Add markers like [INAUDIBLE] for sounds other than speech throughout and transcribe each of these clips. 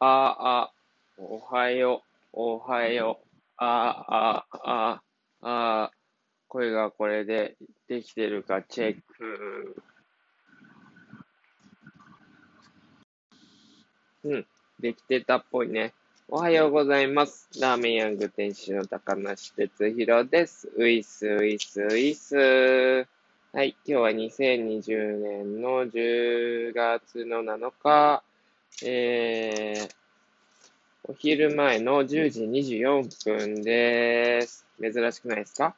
あ、あ、おはよう、おはよう、あ、あ、あ、あ、声がこれでできてるかチェック。うん、できてたっぽいね。おはようございます。ラーメンヤング店主の高梨哲弘です。ウィス、ウィス、ウィス。はい、今日は2020年の10月の7日、えー、お昼前の10時24分です。珍しくないですか？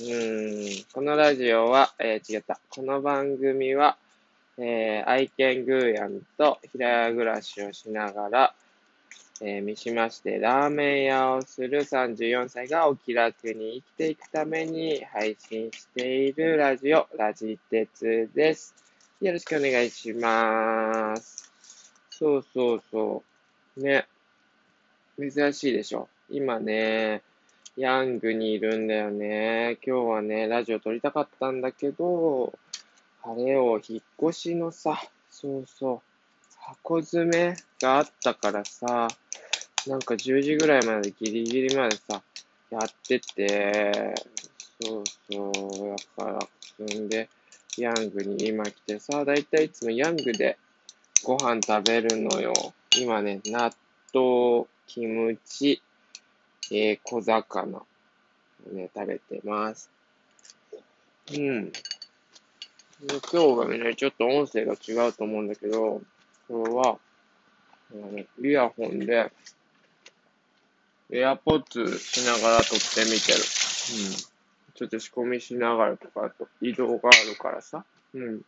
うん、このラジオは、えー、違った。この番組は、えー、愛犬グーヤンと平屋暮らしをしながら、えー、三島市でラーメン屋をする34歳がお気楽に生きていくために配信しているラジオ、ラジ鉄です。よろしくお願いします。そうそうそう。ね。珍しいでしょ。今ね、ヤングにいるんだよね。今日はね、ラジオ撮りたかったんだけど、あれを引っ越しのさ、そうそう、箱詰めがあったからさ、なんか10時ぐらいまでギリギリまでさ、やってて、そうそう、やっぱ、そんで、ヤングに今来てさ、だいたいいつもヤングでご飯食べるのよ。今ね、納豆、キムチ、えー、小魚をね、食べてます。うん。今日はね、ちょっと音声が違うと思うんだけど、これは、あのイヤホンで、エアポッツしながら撮ってみてる。うん。ちょっと仕込みしながらとか、移動があるからさ。うん。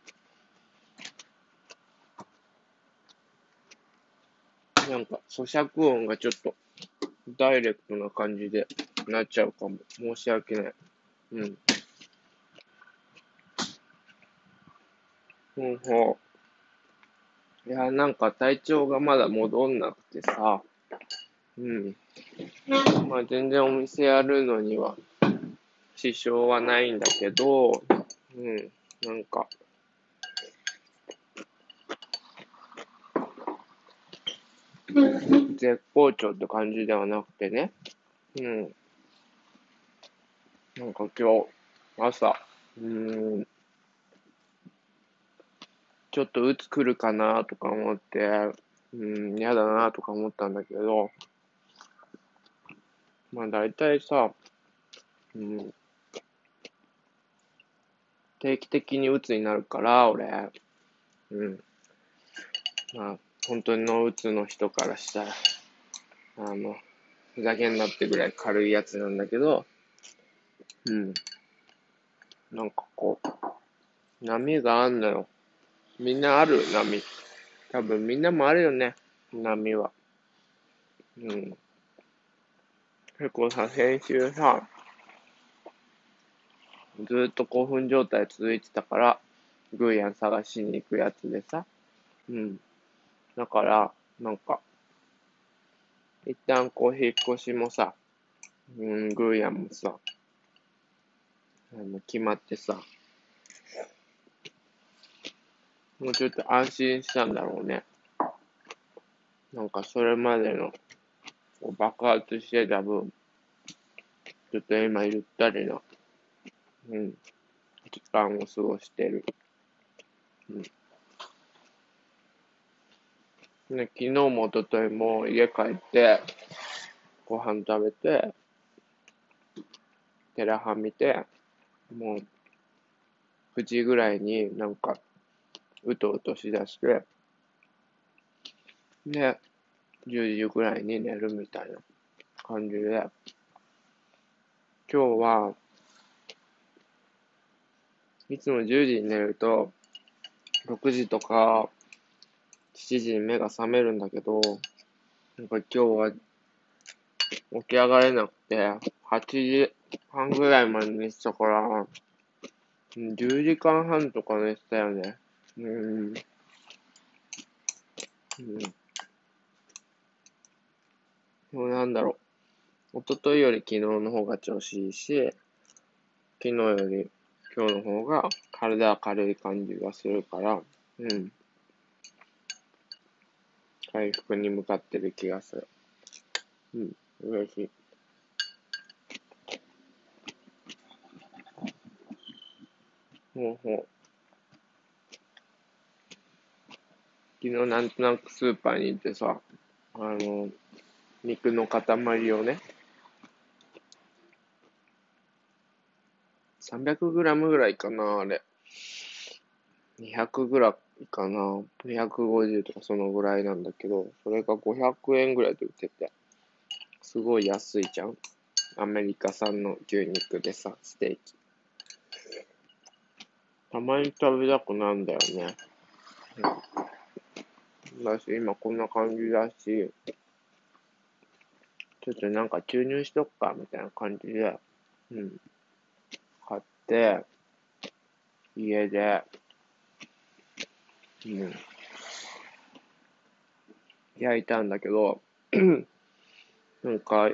なんか、咀嚼音がちょっと、ダイレクトな感じでなっちゃうかも。申し訳ない。うん。ほうほう。いや、なんか体調がまだ戻んなくてさ。うん。まあ全然お店やるのには支障はないんだけど、うん。なんか、絶好調って感じではなくてね。うん。なんか今日、朝、うん、ちょっと鬱来るかなとか思って、うん、嫌だなとか思ったんだけど、まあ大体さ、うん、定期的に鬱になるから、俺、うん。まあ、本当にのうつの人からしたら、あの、ふざけんなってぐらい軽いやつなんだけど、うん。なんかこう、波があんのよ。みんなある波。多分みんなもあるよね。波は。うん。結構さ、先週さ、ずっと興奮状態続いてたから、グーヤン探しに行くやつでさ。うん。だから、なんか、一旦こう、引っ越しもさ、うん、グーヤンもさ、あの、決まってさ、もうちょっと安心したんだろうね。なんかそれまでの爆発してた分、ちょっと今ゆったりな、うん、時間を過ごしてる。うんね、昨日も一昨日も家帰って、ご飯食べて、テラハ見て、もう、9時ぐらいになんか、うとうとしだして、で、10時ぐらいに寝るみたいな感じで、今日は、いつも10時に寝ると、6時とか、7時に目が覚めるんだけど、なんか今日は起き上がれなくて、8時半ぐらいまで寝てたから、10時間半とか寝てたよね。うん。うん。もうなんだろう。一昨日より昨日の方が調子いいし、昨日より今日の方が体軽い感じがするから、うん。回復に向かってる気がする。うん、嬉しい。ほうほう。昨日なんとなくスーパーに行ってさ、あの、肉の塊をね、300グラムぐらいかな、あれ。200ぐらいかな。250とかそのぐらいなんだけど、それが500円ぐらいで売ってて、すごい安いじゃん。アメリカ産の牛肉でさ、ステーキ。たまに食べたくなんだよね。うん、だし、今こんな感じだし、ちょっとなんか注入しとくか、みたいな感じで、うん。買って、家で、うん。焼いたんだけど、[CLEARS THROAT] なんか、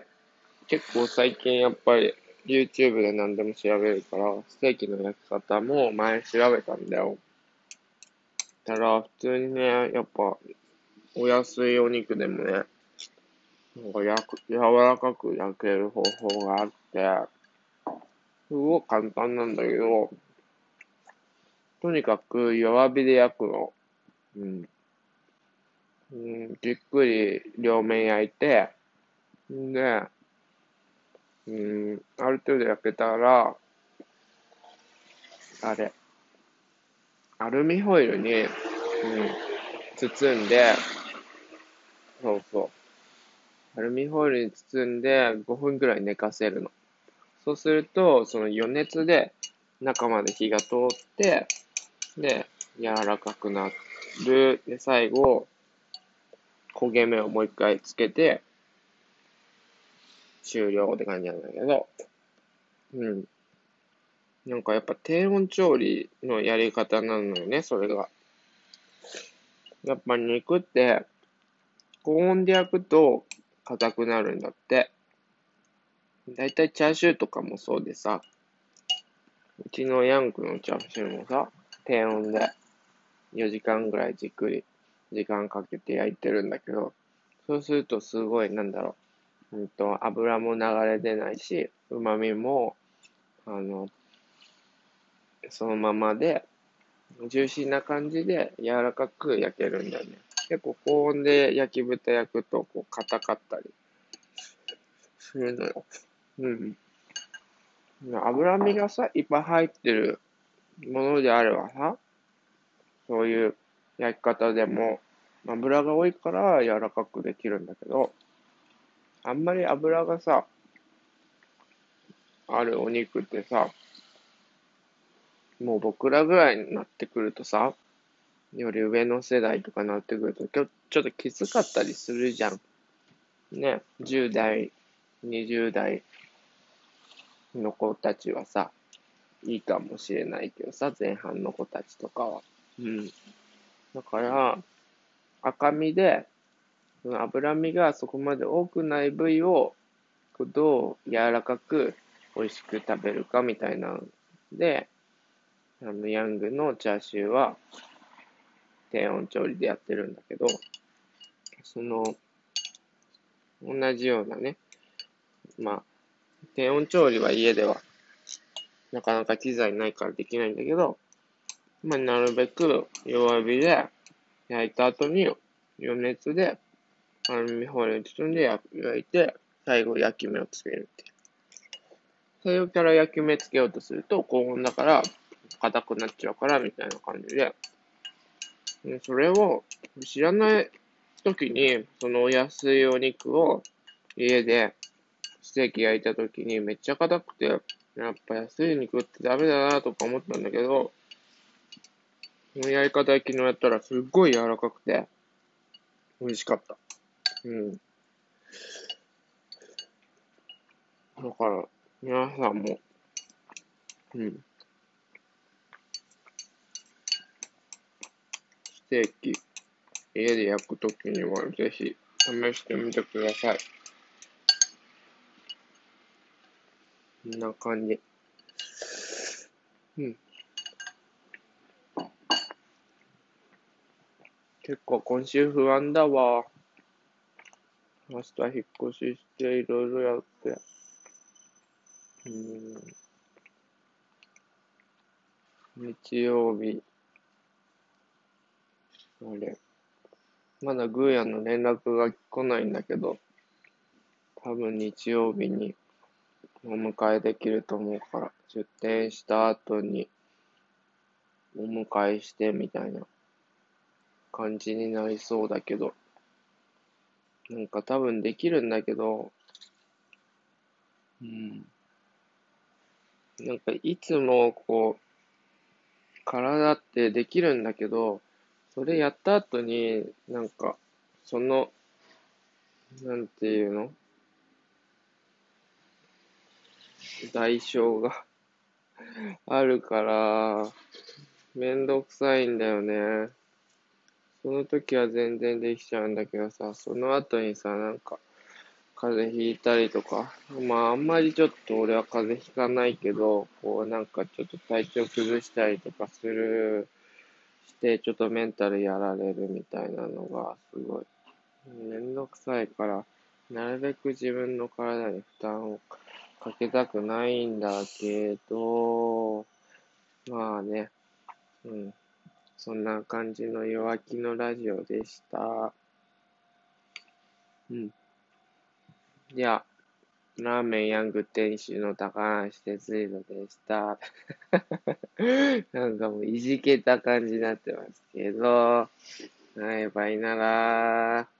結構最近やっぱり YouTube で何でも調べるから、ステーキの焼き方も前調べたんだよ。たら、普通にね、やっぱ、お安いお肉でもね、なんか焼く、柔らかく焼ける方法があって、すごい簡単なんだけど、とにかく弱火で焼くの。うん。うん、じっくり両面焼いて、んで、うん、ある程度焼けたら、あれ、アルミホイルに、うん、包んで、そうそう。アルミホイルに包んで5分くらい寝かせるの。そうすると、その余熱で中まで火が通って、で、柔らかくなる。で、最後、焦げ目をもう一回つけて、終了って感じなんだけど、うん。なんかやっぱ低温調理のやり方なのよね、それが。やっぱ肉って、高温で焼くと硬くなるんだって。だいたいチャーシューとかもそうでさ、うちのヤンクのチャーシューもさ、低温で4時間ぐらいじっくり時間かけて焼いてるんだけど、そうするとすごい、なんだろう、うんと、油も流れ出ないし、旨味も、あの、そのままで、ジューシーな感じで柔らかく焼けるんだよね。結構高温で焼き豚焼くと、こう、硬かったりするのよ。うん。脂身がさ、いっぱい入ってるものであればさ、そういう焼き方でも、油が多いから柔らかくできるんだけど、あんまり油がさ、あるお肉ってさ、もう僕らぐらいになってくるとさ、より上の世代とかになってくると、ちょちょっときつかったりするじゃん。ね、10代、20代の子たちはさ、いいかもしれないけどさ、前半の子たちとかは。うん。だから、赤身で、その脂身がそこまで多くない部位をどう柔らかく美味しく食べるかみたいなで、あの、ヤングのチャーシューは低温調理でやってるんだけど、その、同じようなね、まあ、低温調理は家ではなかなか機材ないからできないんだけど、まあ、なるべく弱火で焼いた後に余熱でアルミホイルに包んで焼いて、最後焼き目をつけるって。最初から焼き目つけようとすると高温だから硬くなっちゃうからみたいな感じで、それを知らない時に、そのお安いお肉を家でステーキ焼いた時にめっちゃ硬くて、やっぱ安い肉ってダメだなとか思ったんだけど、のやり方昨日やったらすっごい柔らかくて、美味しかった。うん。だから、皆さんも、うん。ステーキ、家で焼くときにはぜひ試してみてください。こんな感じ。うん。結構今週不安だわ。明日引っ越ししていろいろやって、うん、日曜日、あれ、まだグーヤンの連絡が来ないんだけど、多分日曜日にお迎えできると思うから、出店した後にお迎えしてみたいな。感じになりそうだけど、なんか多分できるんだけど、うん。なんかいつもこう、体ってできるんだけど、それやった後に、なんか、その、なんていうの？代償が [LAUGHS] あるから、めんどくさいんだよね。その時は全然できちゃうんだけどさ、その後にさ、なんか、風邪ひいたりとか、まああんまりちょっと俺は風邪ひかないけど、こうなんかちょっと体調崩したりとかする、して、ちょっとメンタルやられるみたいなのがすごい、めんどくさいから、なるべく自分の体に負担をかけたくないんだけど、まあね、うん。そんな感じの弱気のラジオでした。うん。じゃあ、ラーメンヤング店主の高橋哲弘でした。[LAUGHS] なんかもういじけた感じになってますけど、はい、バイなら。